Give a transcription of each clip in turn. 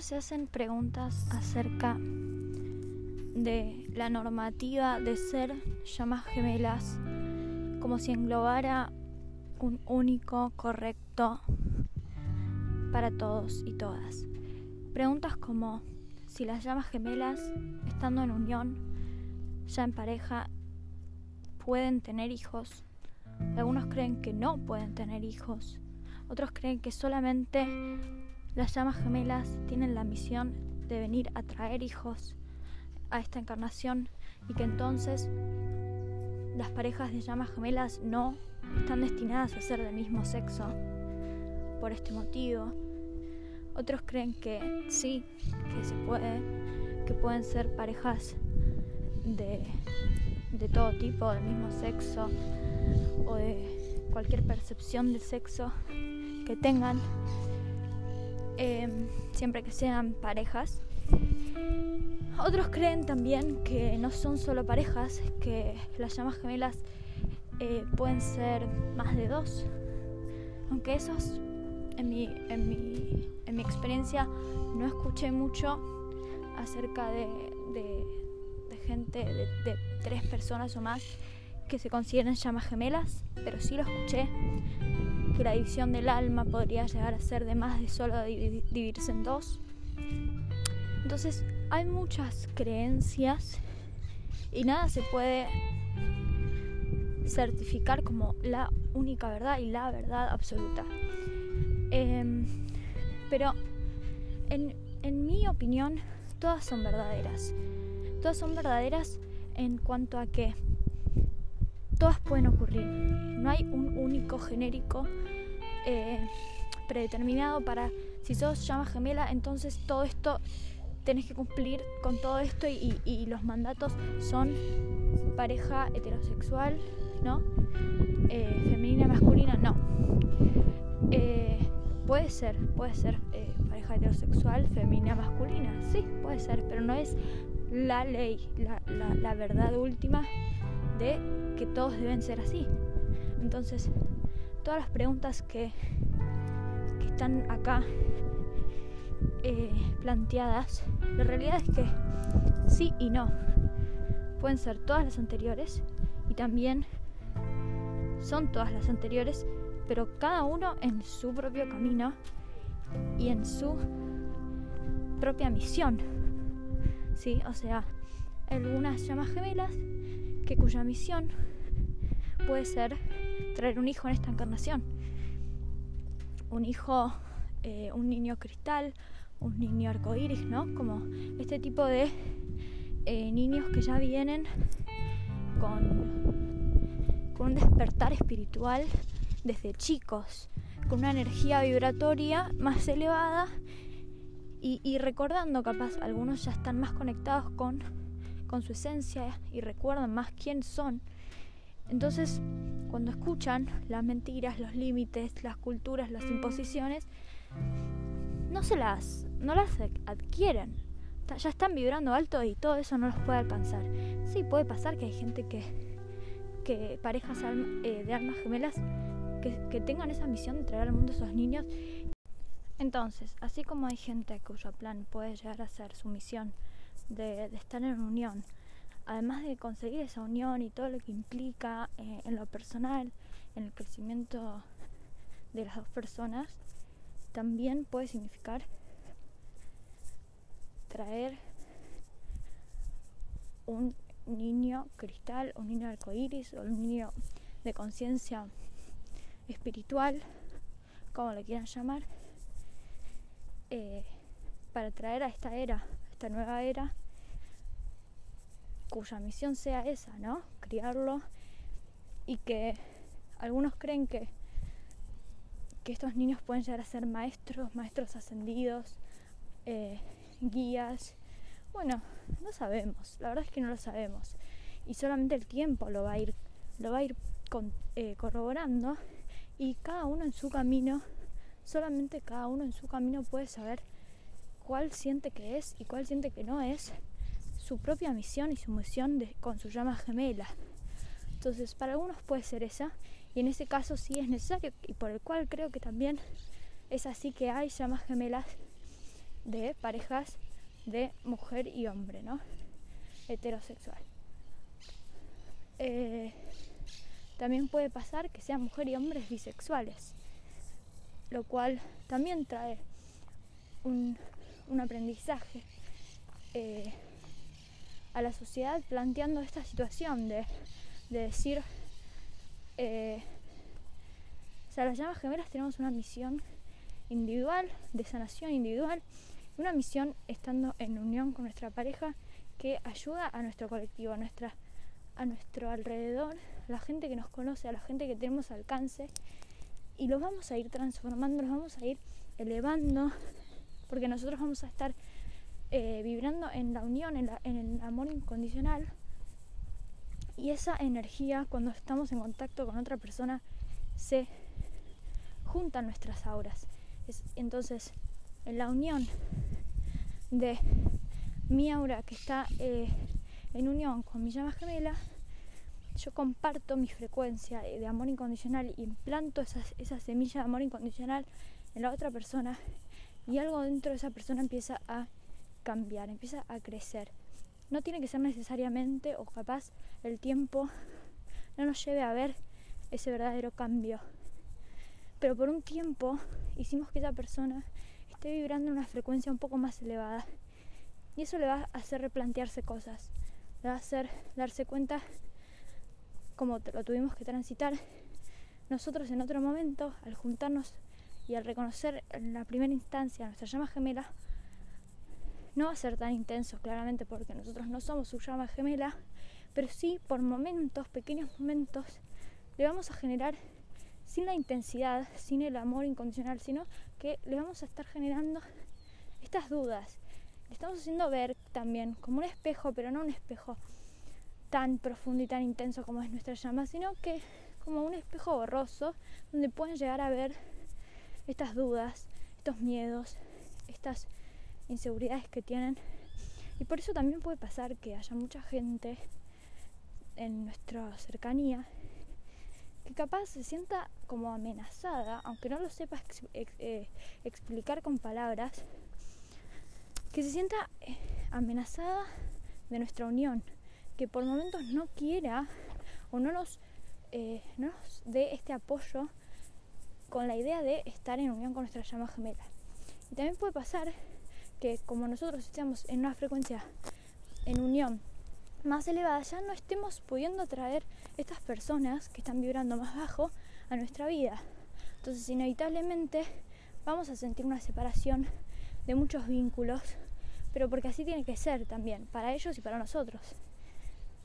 se hacen preguntas acerca de la normativa de ser llamas gemelas como si englobara un único correcto para todos y todas. Preguntas como si las llamas gemelas, estando en unión, ya en pareja, pueden tener hijos. Algunos creen que no pueden tener hijos. Otros creen que solamente las llamas gemelas tienen la misión de venir a traer hijos a esta encarnación y que entonces las parejas de llamas gemelas no están destinadas a ser del mismo sexo por este motivo. Otros creen que sí, que se puede, que pueden ser parejas de, de todo tipo, del mismo sexo o de cualquier percepción del sexo que tengan, em, siempre que sean parejas. Otros creen también que no son solo parejas, que las llamas gemelas eh, pueden ser más de dos. Aunque esos, en mi, en mi, en mi experiencia, no escuché mucho acerca de, de, gente, de, de, tres personas o más que se consideran llamas gemelas, pero sí lo escuché, que la división del alma podría llegar a ser de más de solo dividirse en dos. Entonces, hay muchas creencias y nada se puede certificar como la única verdad y la verdad absoluta. Em, pero en, en mi opinión, todas son verdaderas. Todas son verdaderas en cuanto a que todas pueden ocurrir. No hay un único genérico eh, predeterminado para si sos llama gemela, entonces todo esto tenés que cumplir con todo esto y, los mandatos son pareja heterosexual, ¿no? Eh, femenina, masculina, no. Eh, puede ser, puede ser eh, pareja heterosexual, femenina, masculina, sí, puede ser, pero no es la ley, la, verdad última de que todos deben ser así. Entonces, todas las preguntas que, están acá eh, planteadas, la realidad es que sí y no. Pueden ser todas las anteriores y también son todas las anteriores, pero cada uno en su propio camino y en su propia misión. ¿Sí? O sea, algunas llamas gemelas que cuya misión puede ser traer un hijo en esta encarnación. Un hijo, eh, un niño cristal, un niño arcoíris, ¿no? Como este tipo de eh, niños que ya vienen con, con un despertar espiritual desde chicos, con una energía vibratoria más elevada y, y, recordando capaz, algunos ya están más conectados con, con su esencia y recuerdan más quién son. Entonces, cuando escuchan las mentiras, los límites, las culturas, las imposiciones, no se las, no las adquieren. Ya están vibrando alto y todo eso no los puede alcanzar. Sí, puede pasar que hay gente que, que parejas eh, de almas gemelas que, tengan esa misión de traer al mundo a esos niños. Entonces, así como hay gente cuyo plan puede llegar a ser su misión de, estar en unión, además de conseguir esa unión y todo lo que implica eh, en lo personal, en el crecimiento de las dos personas, también puede significar traer un niño cristal, un niño arcoíris o un niño de conciencia espiritual, como le quieran llamar, eh, para traer a esta era, esta nueva era, cuya misión sea esa, ¿no? Criarlo y que algunos creen que que estos niños pueden llegar a ser maestros, maestros ascendidos, eh, guías. Bueno, no sabemos, la verdad es que no lo sabemos. Y solamente el tiempo lo va a ir, lo va a ir eh, corroborando y cada uno en su camino, solamente cada uno en su camino puede saber cuál siente que es y cuál siente que no es su propia misión y su misión con su llama gemela. Entonces, para algunos puede ser esa y en ese caso sí es necesario y por el cual creo que también es así que hay llamas gemelas de parejas de mujer y hombre, ¿no? Heterosexual. Eh, también puede pasar que sean mujer y hombres bisexuales, lo cual también trae un, aprendizaje eh, a la sociedad planteando esta situación de, decir, eh, o sea, las llamas gemelas tenemos una misión individual, de sanación individual, una misión estando en unión con nuestra pareja que ayuda a nuestro colectivo, a, nuestra, a nuestro alrededor, a la gente que nos conoce, a la gente que tenemos alcance, y los vamos a ir transformando, los vamos a ir elevando, porque nosotros vamos a estar eh, vibrando en la unión, en, el amor incondicional, y esa energía, cuando estamos en contacto con otra persona, se juntan nuestras auras. Entonces, en la unión de mi aura que está eh, en unión con mi llama gemela, yo comparto mi frecuencia de amor incondicional y implanto esa, esa semilla de amor incondicional en la otra persona y algo dentro de esa persona empieza a cambiar, empieza a crecer. No tiene que ser necesariamente o capaz el tiempo no nos lleve a ver ese verdadero cambio pero por un tiempo hicimos que esa persona esté vibrando en una frecuencia un poco más elevada. Y eso le va a hacer replantearse cosas, le va a hacer darse cuenta como lo tuvimos que transitar nosotros en otro momento, al juntarnos y al reconocer en la primera instancia nuestra llama gemela, no va a ser tan intenso, claramente, porque nosotros no somos su llama gemela, pero sí por momentos, pequeños momentos, le vamos a generar sin la intensidad, sin el amor incondicional, sino que le vamos a estar generando estas dudas. Le estamos haciendo ver también como un espejo, pero no un espejo tan profundo y tan intenso como es nuestra llama, sino que como un espejo borroso donde pueden llegar a ver estas dudas, estos miedos, estas inseguridades que tienen. Y por eso también puede pasar que haya mucha gente en nuestra cercanía que capaz se sienta como amenazada, aunque no lo sepa eh, explicar con palabras, que se sienta eh, amenazada de nuestra unión, que por momentos no quiera o no nos, eh, no nos dé este apoyo con la idea de estar en unión con nuestra llama gemela. Y también puede pasar que como nosotros estamos en una frecuencia en unión más elevada, ya no estemos pudiendo traer estas personas que están vibrando más bajo a nuestra vida. Entonces, inevitablemente vamos a sentir una separación de muchos vínculos, pero porque así tiene que ser también, para ellos y para nosotros.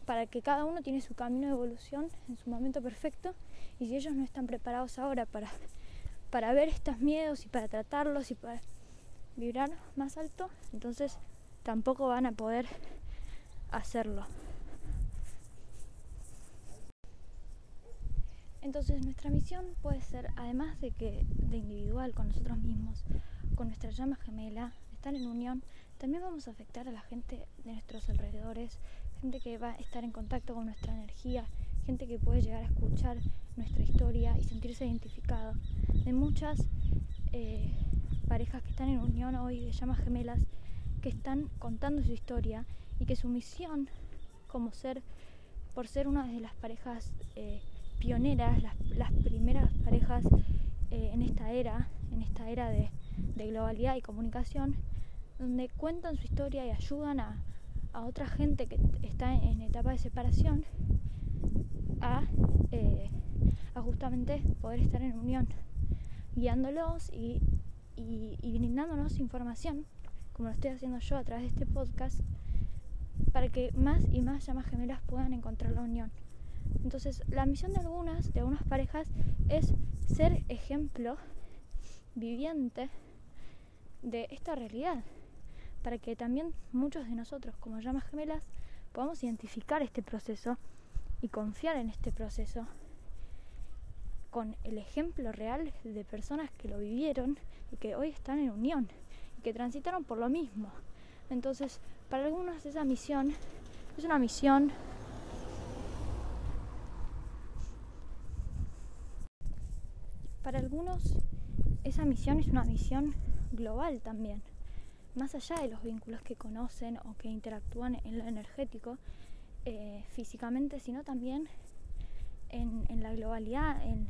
Para que cada uno tiene su camino de evolución en su momento perfecto y si ellos no están preparados ahora para, para ver estos miedos y para tratarlos y para vibrar más alto, entonces tampoco van a poder hacerlo. Entonces nuestra misión puede ser, además de que de individual con nosotros mismos, con nuestra llama gemela, estar en unión, también vamos a afectar a la gente de nuestros alrededores, gente que va a estar en contacto con nuestra energía, gente que puede llegar a escuchar nuestra historia y sentirse identificado. De muchas eh, parejas que están en unión hoy de llamas gemelas, que están contando su historia y que su misión como ser, por ser una de las parejas eh, pioneras, las, primeras parejas eh, en esta era, en esta era de, globalidad y comunicación, donde cuentan su historia y ayudan a, otra gente que está en, etapa de separación a, eh, a, justamente poder estar en unión, guiándolos y, y brindándonos información, como lo estoy haciendo yo a través de este podcast, para que más y más llamas gemelas puedan encontrar la unión. Entonces, la misión de algunas, de algunas parejas, es ser ejemplo viviente de esta realidad, para que también muchos de nosotros, como llamas gemelas, podamos identificar este proceso y confiar en este proceso con el ejemplo real de personas que lo vivieron y que hoy están en unión y que transitaron por lo mismo. Entonces, para algunos esa misión es una misión Para algunos esa misión es una misión global también, más allá de los vínculos que conocen o que interactúan en lo energético eh, físicamente, sino también en, la globalidad, en,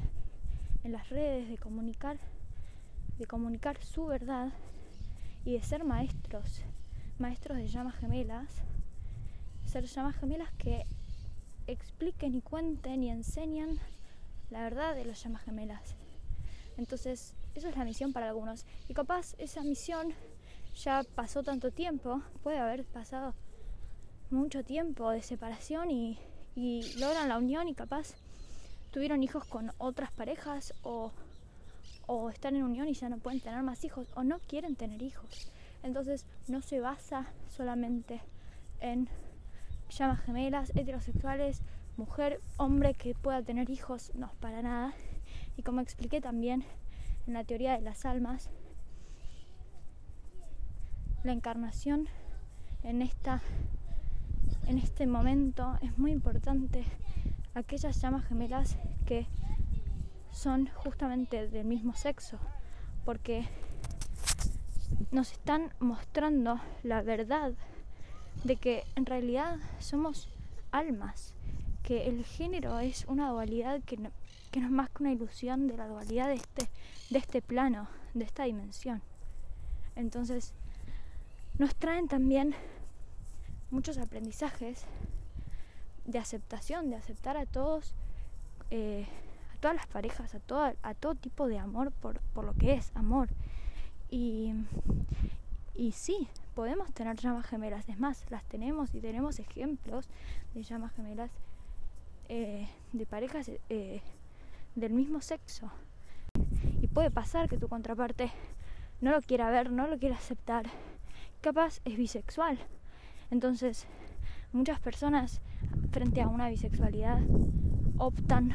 en las redes, de comunicar, de comunicar su verdad y de ser maestros, maestros de llamas gemelas, ser llamas gemelas que expliquen y cuenten y enseñan la verdad de las llamas gemelas. Entonces, eso es la misión para algunos. Y capaz esa misión ya pasó tanto tiempo, puede haber pasado mucho tiempo de separación y, logran la unión y capaz tuvieron hijos con otras parejas o, o están en unión y ya no pueden tener más hijos o no quieren tener hijos. Entonces no se basa solamente en llamas gemelas, heterosexuales, mujer, hombre que pueda tener hijos, no, para nada. Y como expliqué también en la teoría de las almas, la encarnación en esta en este momento es muy importante aquellas llamas gemelas que son justamente del mismo sexo porque nos están mostrando la verdad de que en realidad somos almas que el género es una dualidad que no, que no es más que una ilusión de la dualidad de este, de este plano, de esta dimensión. Entonces, nos traen también muchos aprendizajes de aceptación, de aceptar a todos, eh, a todas las parejas, a, toda, a todo tipo de amor por, por lo que es amor. Y, y sí, podemos tener llamas gemelas, es más, las tenemos y tenemos ejemplos de llamas gemelas eh, de parejas eh, del mismo sexo. Y puede pasar que tu contraparte no lo quiera ver, no lo quiera aceptar capaz es bisexual. Entonces, muchas personas frente a una bisexualidad optan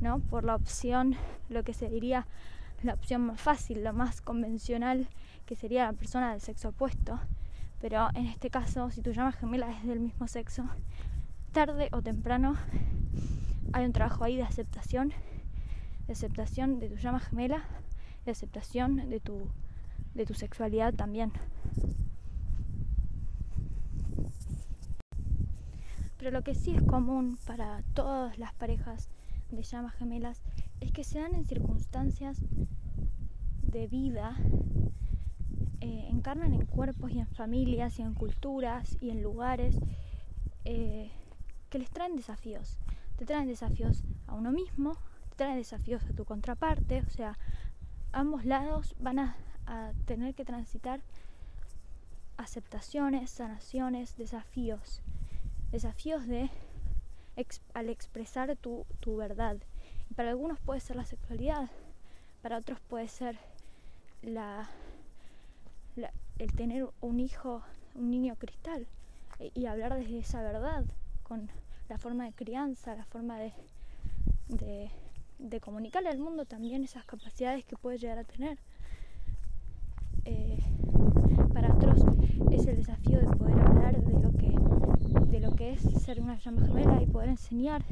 ¿no? por la opción, lo que se diría la opción más fácil, lo más convencional, que sería la persona del sexo opuesto. Pero en este caso, si tu llama gemela es del mismo sexo, tarde o temprano hay un trabajo ahí de aceptación, de aceptación de tu llama gemela, de aceptación de tu, de tu sexualidad también. Pero lo que sí es común para todas las parejas de llamas gemelas es que se dan en circunstancias de vida, eh, encarnan en cuerpos y en familias y en culturas y en lugares eh, que les traen desafíos. Te traen desafíos a uno mismo, te traen desafíos a tu contraparte, o sea, ambos lados van a tener que transitar aceptaciones, sanaciones, desafíos. Desafíos de al expresar tu, tu verdad. Para algunos puede ser la sexualidad, para otros puede ser la, el tener un hijo, un niño cristal, e, y, hablar desde esa verdad, con la forma de crianza, la forma de, de, comunicarle al mundo también esas capacidades que puede llegar a tener. Eh, para otros es el desafío de poder hablar de lo que, lo que es ser una llama gemela y poder enseñar.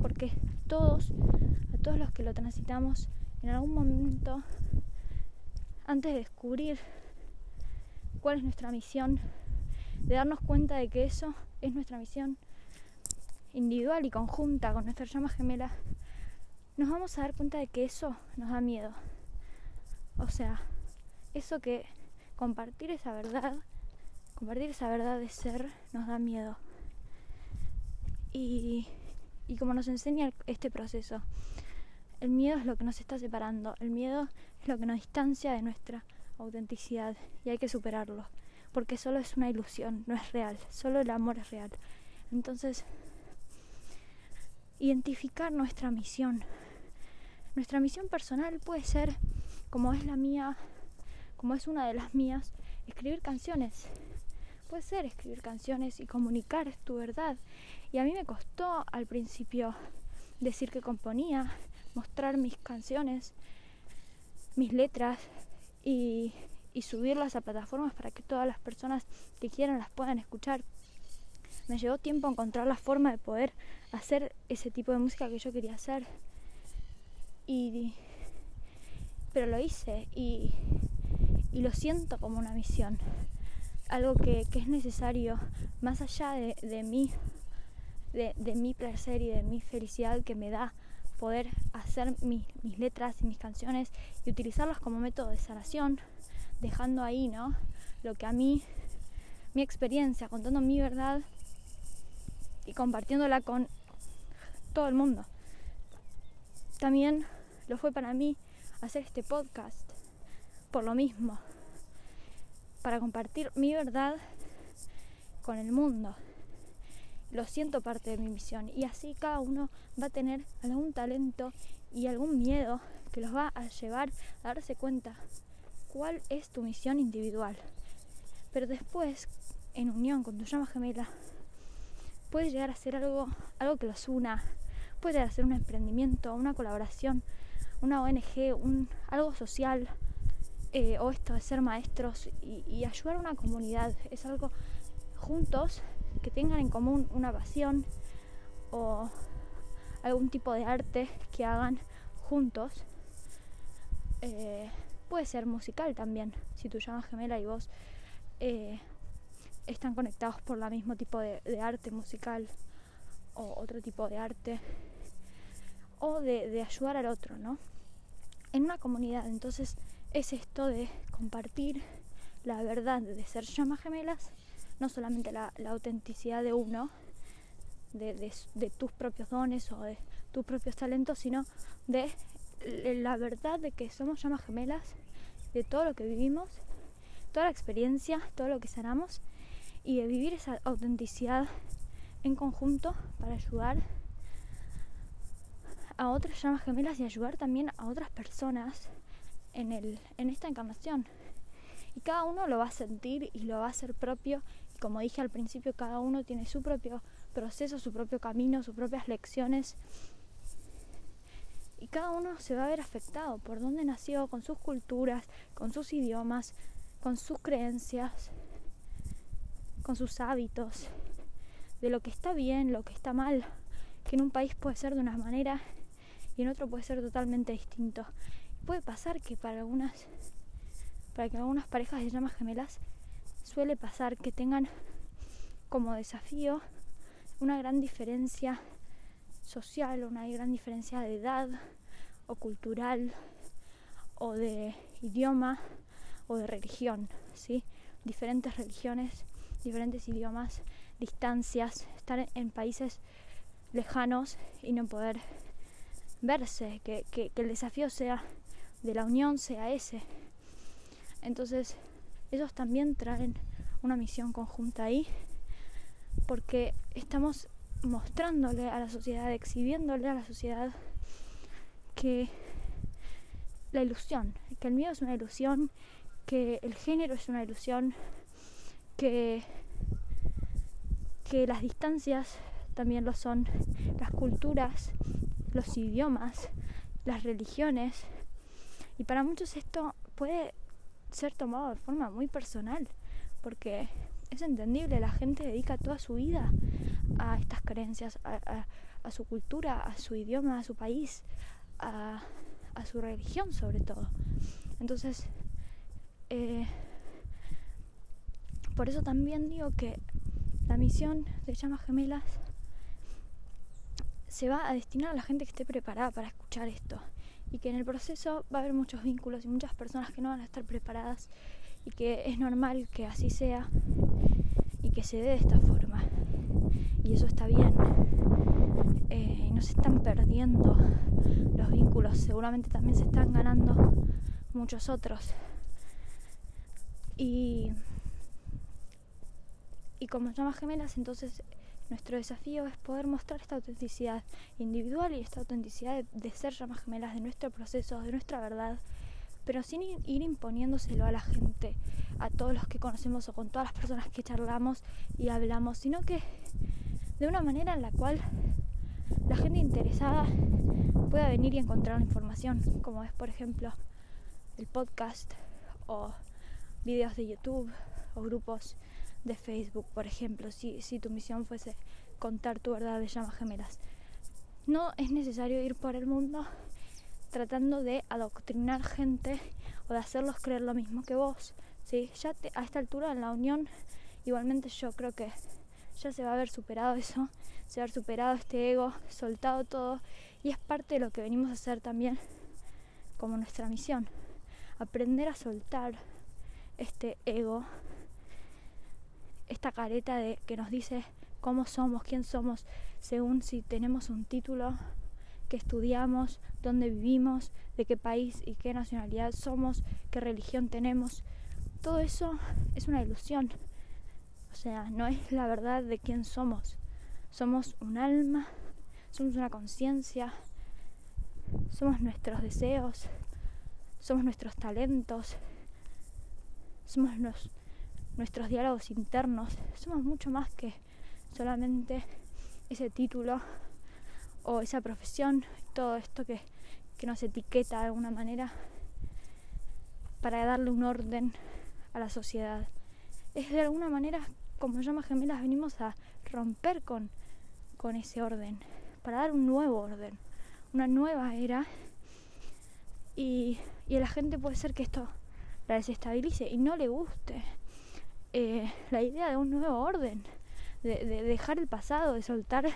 Porque todos, a todos los que lo transitamos, en algún momento, antes de descubrir cuál es nuestra misión, de darnos cuenta de que eso es nuestra misión individual y conjunta con nuestra llama gemela, nos vamos a dar cuenta de que eso nos da miedo. O sea, eso que compartir esa verdad, compartir esa verdad de ser nos da miedo. Y, y como nos enseña este proceso, el miedo es lo que nos está separando, el miedo es lo que nos distancia de nuestra autenticidad y hay que superarlo, porque solo es una ilusión, no es real, solo el amor es real. Entonces, identificar nuestra misión. Nuestra misión personal puede ser, como es la mía, como es una de las mías, escribir canciones. Puede ser escribir canciones y comunicar tu verdad. Y a mí me costó al principio decir que componía, mostrar mis canciones, mis letras y, subirlas a plataformas para que todas las personas que quieran las puedan escuchar. Me llevó tiempo encontrar la forma de poder hacer ese tipo de música que yo quería hacer. Y, pero lo hice y, y lo siento como una misión, algo que, es necesario, más allá de, de mí, de, de, mi placer y de mi felicidad que me da poder hacer mis letras y mis canciones y utilizarlas como método de sanación, dejando ahí, ¿no? Lo que a mí, mi experiencia, contando mi verdad y compartiéndola con todo el mundo. También lo fue para mí hacer este podcast por lo mismo, para compartir mi verdad con el mundo. Lo siento parte de mi misión y así cada uno va a tener algún talento y algún miedo que los va a llevar a darse cuenta cuál es tu misión individual. Pero después, en unión con tu llama gemela, puede llegar a ser algo, algo que los una, puede hacer un emprendimiento, una colaboración, una ONG, un, algo social, eh, o esto de ser maestros y, ayudar a una comunidad. Es algo juntos que tengan en común una pasión o algún tipo de arte que hagan juntos. Eh, puede ser musical también, si tu llama gemela y vos eh, están conectados por el mismo tipo de, arte musical o otro tipo de arte o de, ayudar al otro, ¿no? En una comunidad, entonces es esto de compartir la verdad de ser llamas gemelas, no solamente la, autenticidad de uno, de, tus propios dones o de tus propios talentos, sino de la verdad de que somos llamas gemelas, de todo lo que vivimos, toda la experiencia, todo lo que sanamos y de vivir esa autenticidad en conjunto para ayudar a otras llamas gemelas y ayudar también a otras personas en, el, en esta encarnación. Y cada uno lo va a sentir y lo va a hacer propio. Y como dije al principio, cada uno tiene su propio proceso, su propio camino, sus propias lecciones. Y cada uno se va a ver afectado por dónde nació, con sus culturas, con sus idiomas, con sus creencias con sus hábitos, de lo que está bien, lo que está mal, que en un país puede ser de una manera y en otro puede ser totalmente distinto. Puede pasar que para algunas, para que algunas parejas de llamas gemelas suele pasar que tengan como desafío una gran diferencia social, una gran diferencia de edad o cultural o de idioma o de religión, ¿sí? Diferentes religiones diferentes idiomas, distancias, estar en países lejanos y no poder verse, que, el desafío sea de la unión sea ese. Entonces, ellos también traen una misión conjunta ahí, porque estamos mostrándole a la sociedad, exhibiéndole a la sociedad que la ilusión, que el miedo es una ilusión, que el género es una ilusión, que, que las distancias también lo son, las culturas, los idiomas, las religiones. Y para muchos esto puede ser tomado de forma muy personal, porque es entendible, la gente dedica toda su vida a estas creencias, a, su cultura, a su idioma, a su país, a, su religión sobre todo. Entonces, eh, por eso también digo que la misión de llamas gemelas se va a destinar a la gente que esté preparada para escuchar esto y que en el proceso va a haber muchos vínculos y muchas personas que no van a estar preparadas y que es normal que así sea y que se dé de esta forma. Y eso está bien. Eh, no se están perdiendo los vínculos seguramente también se están ganando muchos otros. Y y como llamas gemelas, entonces nuestro desafío es poder mostrar esta autenticidad individual y esta autenticidad de, ser llamas gemelas, de nuestro proceso, de nuestra verdad, pero sin ir, imponiéndoselo a la gente, a todos los que conocemos o con todas las personas que charlamos y hablamos, sino que de una manera en la cual la gente interesada pueda venir y encontrar información, como es por ejemplo el podcast o videos de YouTube o grupos de Facebook, por ejemplo, si, si tu misión fuese contar tu verdad de llamas gemelas. No es necesario ir por el mundo tratando de adoctrinar gente o de hacerlos creer lo mismo que vos. ¿sí? Ya a esta altura en la unión, igualmente yo creo que ya se va a haber superado eso, se va a haber superado este ego, soltado todo y es parte de lo que venimos a hacer también como nuestra misión. Aprender a soltar este ego, esta careta de que nos dice cómo somos, quién somos, según si tenemos un título que estudiamos, dónde vivimos, de qué país y qué nacionalidad somos, qué religión tenemos. Todo eso es una ilusión. O sea, no es la verdad de quién somos. Somos un alma, somos una conciencia, somos nuestros deseos, somos nuestros talentos, somos nuestros diálogos internos, somos mucho más que solamente ese título o esa profesión, todo esto que, que nos etiqueta de alguna manera para darle un orden a la sociedad. Es de alguna manera, como llamas gemelas, venimos a romper con, con ese orden, para dar un nuevo orden, una nueva era. Y, y a la gente puede ser que esto la desestabilice y no le guste eh, la idea de un nuevo orden de, dejar el pasado, de soltar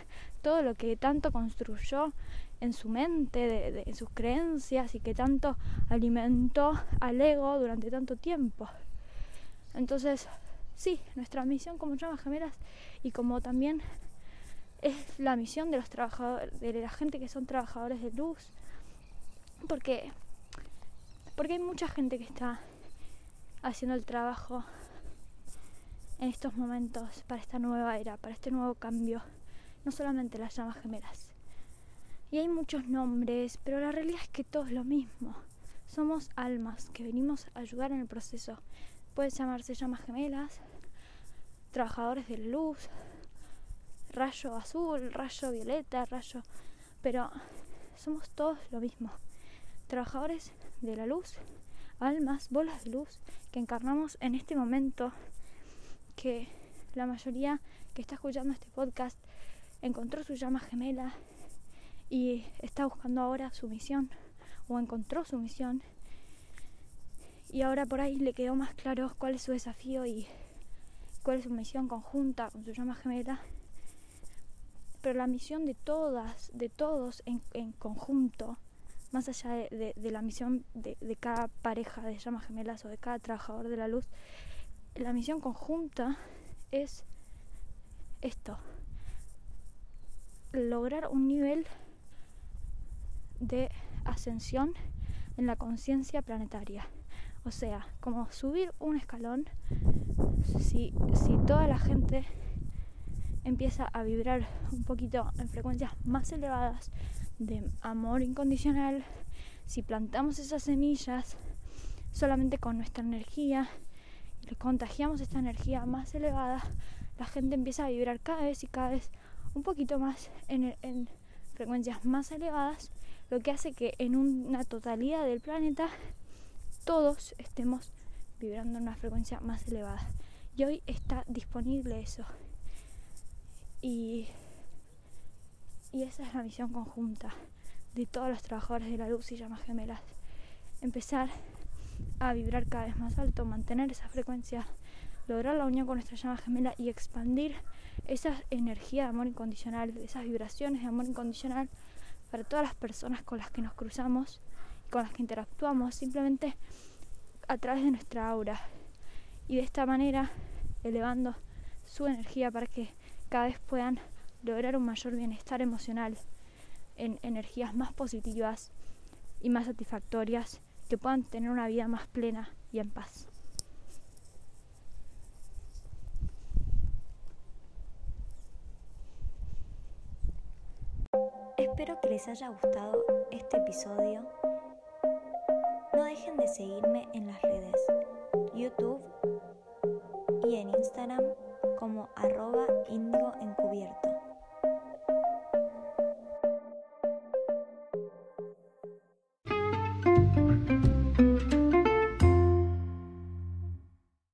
todo lo que tanto construyó en su mente, de, en sus creencias y que tanto alimentó al ego durante tanto tiempo. Entonces, sí, nuestra misión como llamas gemelas y como también es la misión de los trabajadores, de la gente que son trabajadores de luz, porque porque hay mucha gente que está haciendo el trabajo en estos momentos para esta nueva era, para este nuevo cambio, no solamente las llamas gemelas. Y hay muchos nombres, pero la realidad es que todo es lo mismo. Somos almas que venimos a ayudar en el proceso. Puede llamarse llamas gemelas, trabajadores de luz, rayo azul, rayo violeta, rayo... Pero somos todos lo mismo. Trabajadores de la luz, almas, bolas de luz que encarnamos en este momento que la mayoría que está escuchando este podcast encontró su llama gemela y está buscando ahora su misión o encontró su misión. Y ahora por ahí le quedó más claro cuál es su desafío y cuál es su misión conjunta con su llama gemela. Pero la misión de todas, de todos en, conjunto, más allá de, la misión de, cada pareja de llamas gemelas o de cada trabajador de la luz, la misión conjunta es esto, lograr un nivel de ascensión en la conciencia planetaria. O sea, como subir un escalón, si, si toda la gente empieza a vibrar un poquito en frecuencias más elevadas de amor incondicional, si plantamos esas semillas solamente con nuestra energía contagiamos esta energía más elevada, la gente empieza a vibrar cada vez y cada vez un poquito más en, frecuencias más elevadas, lo que hace que en una totalidad del planeta todos estemos vibrando en una frecuencia más elevada. Y hoy está disponible eso. Y, y esa es la misión conjunta de todos los trabajadores de la luz y llamas gemelas. Empezar a vibrar cada vez más alto, mantener esa frecuencia, lograr la unión con nuestra llama gemela y expandir esa energía de amor incondicional, esas vibraciones de amor incondicional para todas las personas con las que nos cruzamos, con las que interactuamos, simplemente a través de nuestra aura. Y de esta manera elevando su energía para que cada vez puedan lograr un mayor bienestar emocional en energías más positivas y más satisfactorias que puedan tener una vida más plena y en paz. Espero que les haya gustado este episodio. No dejen de seguirme en las redes YouTube y en Instagram como arroba encubierto.